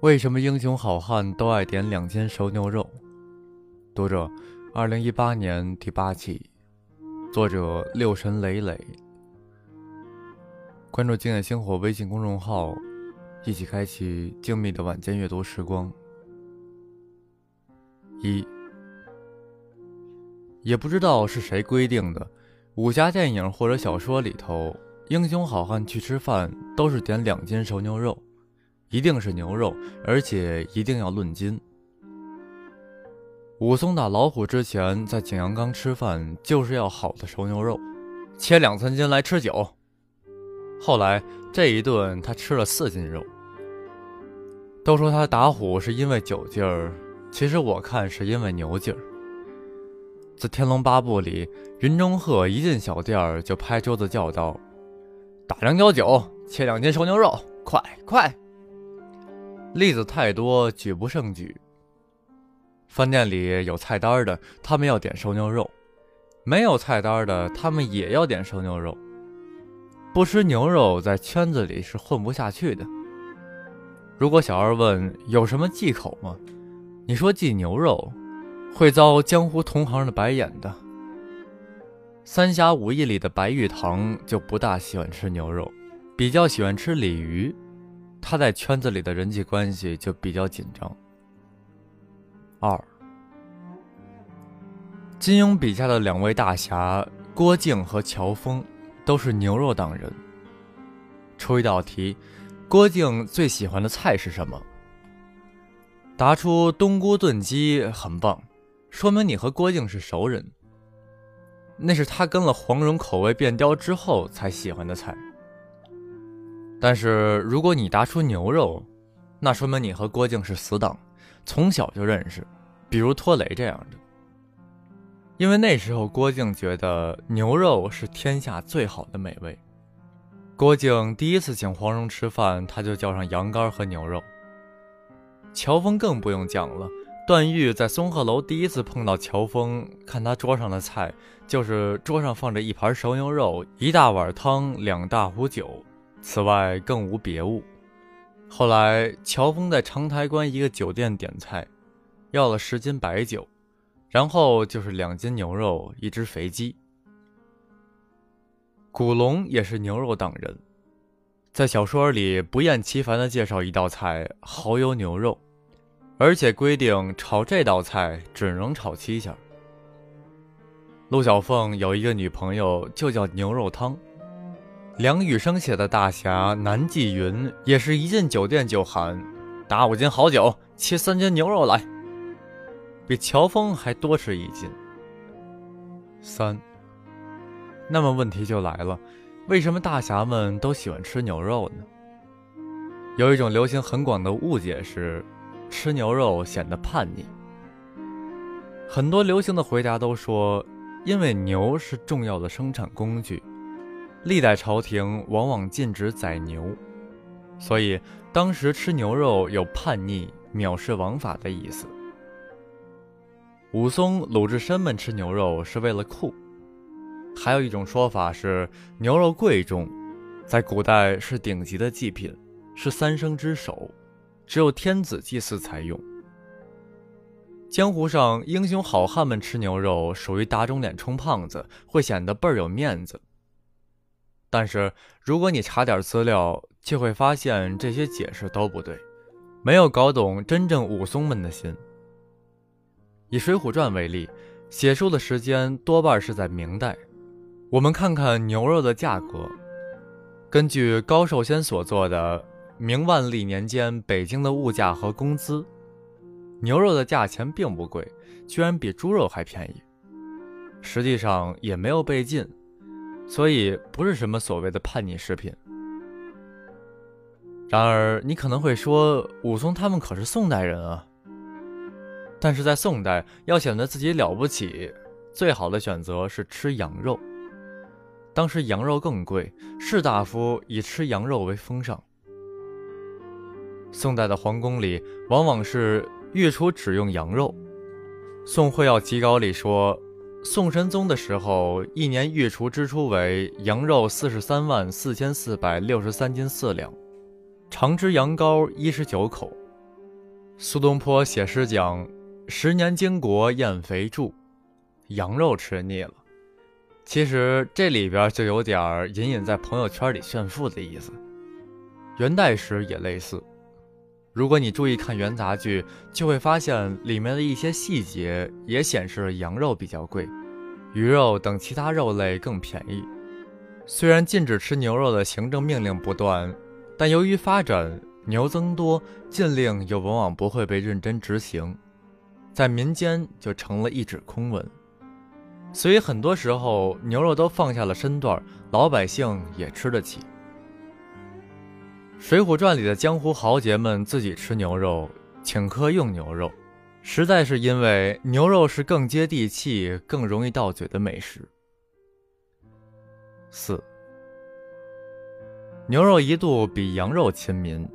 为什么英雄好汉都爱点两斤熟牛肉？读者，二零一八年第八期，作者六神磊磊。关注“静夜星火”微信公众号，一起开启静谧的晚间阅读时光。一，也不知道是谁规定的，武侠电影或者小说里头，英雄好汉去吃饭都是点两斤熟牛肉。一定是牛肉，而且一定要论斤。武松打老虎之前在景阳冈吃饭，就是要好的熟牛肉，切两三斤来吃酒。后来这一顿他吃了四斤肉。都说他打虎是因为酒劲儿，其实我看是因为牛劲儿。在《天龙八部》里，云中鹤一进小店就拍桌子叫道：“打两角酒，切两斤熟牛肉，快快！”例子太多，举不胜举。饭店里有菜单的，他们要点熟牛肉；没有菜单的，他们也要点熟牛肉。不吃牛肉，在圈子里是混不下去的。如果小二问有什么忌口吗？你说忌牛肉，会遭江湖同行的白眼的。三侠五义里的白玉堂就不大喜欢吃牛肉，比较喜欢吃鲤鱼。他在圈子里的人际关系就比较紧张。二，金庸笔下的两位大侠郭靖和乔峰都是牛肉党人。出一道题，郭靖最喜欢的菜是什么？答出冬菇炖鸡很棒，说明你和郭靖是熟人。那是他跟了黄蓉口味变刁之后才喜欢的菜。但是如果你答出牛肉，那说明你和郭靖是死党，从小就认识，比如托雷这样的。因为那时候郭靖觉得牛肉是天下最好的美味。郭靖第一次请黄蓉吃饭，他就叫上羊肝和牛肉。乔峰更不用讲了，段誉在松鹤楼第一次碰到乔峰，看他桌上的菜，就是桌上放着一盘熟牛肉，一大碗汤，两大壶酒。此外更无别物。后来，乔峰在长台关一个酒店点菜，要了十斤白酒，然后就是两斤牛肉，一只肥鸡。古龙也是牛肉党人，在小说里不厌其烦地介绍一道菜——蚝油牛肉，而且规定炒这道菜只能炒七下。陆小凤有一个女朋友，就叫牛肉汤。梁羽生写的大侠南霁云也是一进酒店就喊：“打五斤好酒，切三斤牛肉来。”比乔峰还多吃一斤。三。那么问题就来了，为什么大侠们都喜欢吃牛肉呢？有一种流行很广的误解是，吃牛肉显得叛逆。很多流行的回答都说，因为牛是重要的生产工具。历代朝廷往往禁止宰牛，所以当时吃牛肉有叛逆、藐视王法的意思。武松、鲁智深们吃牛肉是为了酷。还有一种说法是牛肉贵重，在古代是顶级的祭品，是三生之首，只有天子祭祀才用。江湖上英雄好汉们吃牛肉属于打肿脸充胖子，会显得倍儿有面子。但是，如果你查点资料，就会发现这些解释都不对，没有搞懂真正武松们的心。以《水浒传》为例，写书的时间多半是在明代。我们看看牛肉的价格，根据高寿仙所做的《明万历年间北京的物价和工资》，牛肉的价钱并不贵，居然比猪肉还便宜。实际上也没有被禁。所以不是什么所谓的叛逆食品。然而你可能会说，武松他们可是宋代人啊。但是在宋代，要显得自己了不起，最好的选择是吃羊肉。当时羊肉更贵，士大夫以吃羊肉为风尚。宋代的皇宫里，往往是御厨只用羊肉。《宋会要集稿》里说。宋神宗的时候，一年御厨支出为羊肉四十三万四千四百六十三斤四两，长枝羊羔一十九口，苏东坡写诗讲：“十年经国厌肥著，羊肉吃腻了。”其实这里边就有点隐隐在朋友圈里炫富的意思。元代时也类似。如果你注意看元杂剧，就会发现里面的一些细节也显示羊肉比较贵，鱼肉等其他肉类更便宜。虽然禁止吃牛肉的行政命令不断，但由于发展牛增多，禁令又往往不会被认真执行，在民间就成了一纸空文。所以很多时候牛肉都放下了身段，老百姓也吃得起。《水浒传》里的江湖豪杰们自己吃牛肉，请客用牛肉，实在是因为牛肉是更接地气、更容易到嘴的美食。四，牛肉一度比羊肉亲民，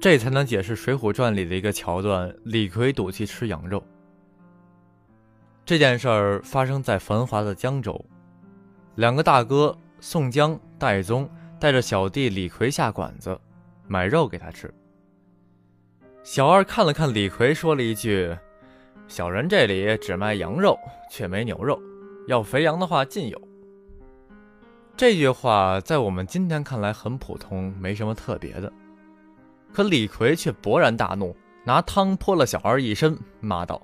这才能解释《水浒传》里的一个桥段：李逵赌气吃羊肉。这件事儿发生在繁华的江州，两个大哥宋江、戴宗带着小弟李逵下馆子，买肉给他吃。小二看了看李逵，说了一句：“小人这里只卖羊肉，却没牛肉，要肥羊的话尽有。”这句话在我们今天看来很普通，没什么特别的，可李逵却勃然大怒，拿汤泼了小二一身，骂道。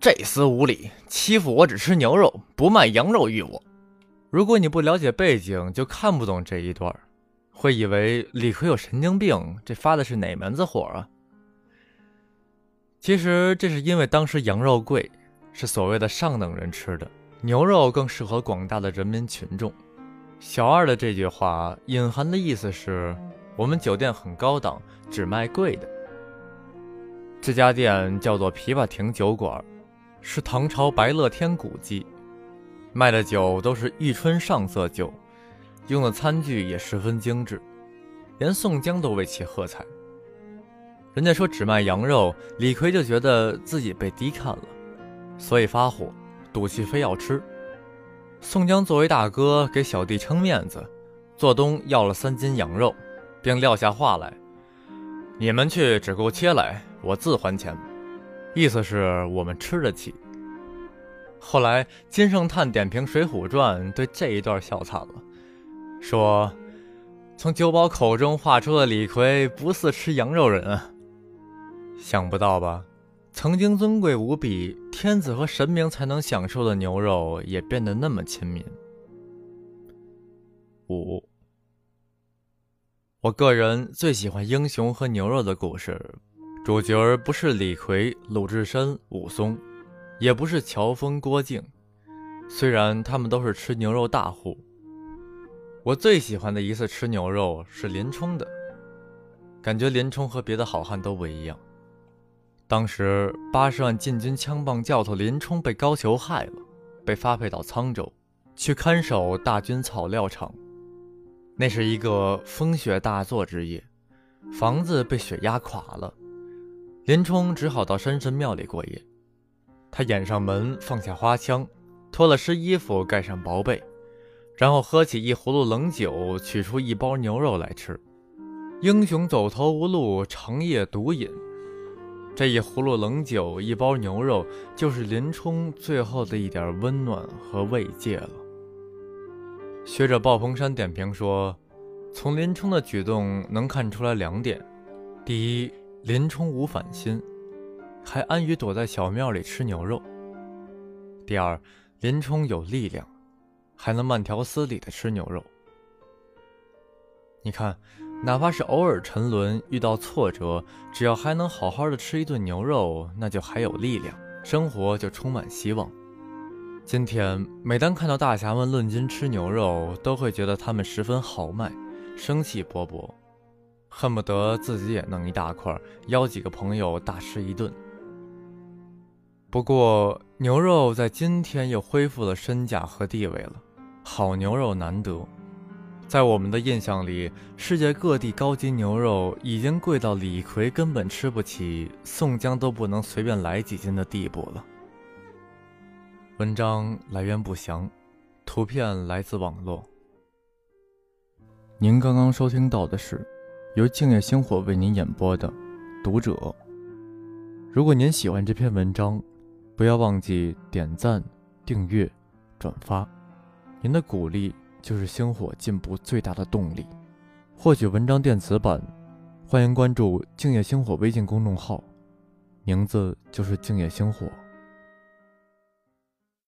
这厮无礼，欺负我只吃牛肉，不卖羊肉，于我。如果你不了解背景，就看不懂这一段，会以为李逵有神经病，这发的是哪门子火啊？其实这是因为当时羊肉贵，是所谓的上等人吃的，牛肉更适合广大的人民群众。小二的这句话隐含的意思是，我们酒店很高档，只卖贵的。这家店叫做琵琶亭酒馆。是唐朝白乐天古迹，卖的酒都是玉春上色酒，用的餐具也十分精致，连宋江都为其喝彩。人家说只卖羊肉，李逵就觉得自己被低看了，所以发火，赌气非要吃。宋江作为大哥，给小弟撑面子，做东要了三斤羊肉，并撂下话来：“你们去只够切来，我自还钱。”意思是我们吃得起。后来金圣叹点评《水浒传》，对这一段笑惨了，说：“从酒保口中画出的李逵不似吃羊肉人啊！”想不到吧？曾经尊贵无比、天子和神明才能享受的牛肉，也变得那么亲民。五，我个人最喜欢英雄和牛肉的故事。主角不是李逵、鲁智深、武松，也不是乔峰、郭靖，虽然他们都是吃牛肉大户。我最喜欢的一次吃牛肉是林冲的，感觉林冲和别的好汉都不一样。当时八十万禁军枪棒教头林冲被高俅害了，被发配到沧州，去看守大军草料场。那是一个风雪大作之夜，房子被雪压垮了。林冲只好到山神庙里过夜。他掩上门，放下花枪，脱了湿衣服，盖上薄被，然后喝起一葫芦冷酒，取出一包牛肉来吃。英雄走投无路，长夜独饮。这一葫芦冷酒，一包牛肉，就是林冲最后的一点温暖和慰藉了。学者鲍鹏山点评说，从林冲的举动能看出来两点：第一，林冲无反心，还安于躲在小庙里吃牛肉。第二，林冲有力量，还能慢条斯理的吃牛肉。你看，哪怕是偶尔沉沦、遇到挫折，只要还能好好的吃一顿牛肉，那就还有力量，生活就充满希望。今天，每当看到大侠们论斤吃牛肉，都会觉得他们十分豪迈，生气勃勃。恨不得自己也弄一大块，邀几个朋友大吃一顿。不过牛肉在今天又恢复了身价和地位了，好牛肉难得。在我们的印象里，世界各地高级牛肉已经贵到李逵根本吃不起，宋江都不能随便来几斤的地步了。文章来源不详，图片来自网络。您刚刚收听到的是。由静夜星火为您演播的《读者》。如果您喜欢这篇文章，不要忘记点赞、订阅、转发，您的鼓励就是星火进步最大的动力。获取文章电子版，欢迎关注“静夜星火”微信公众号，名字就是“静夜星火”。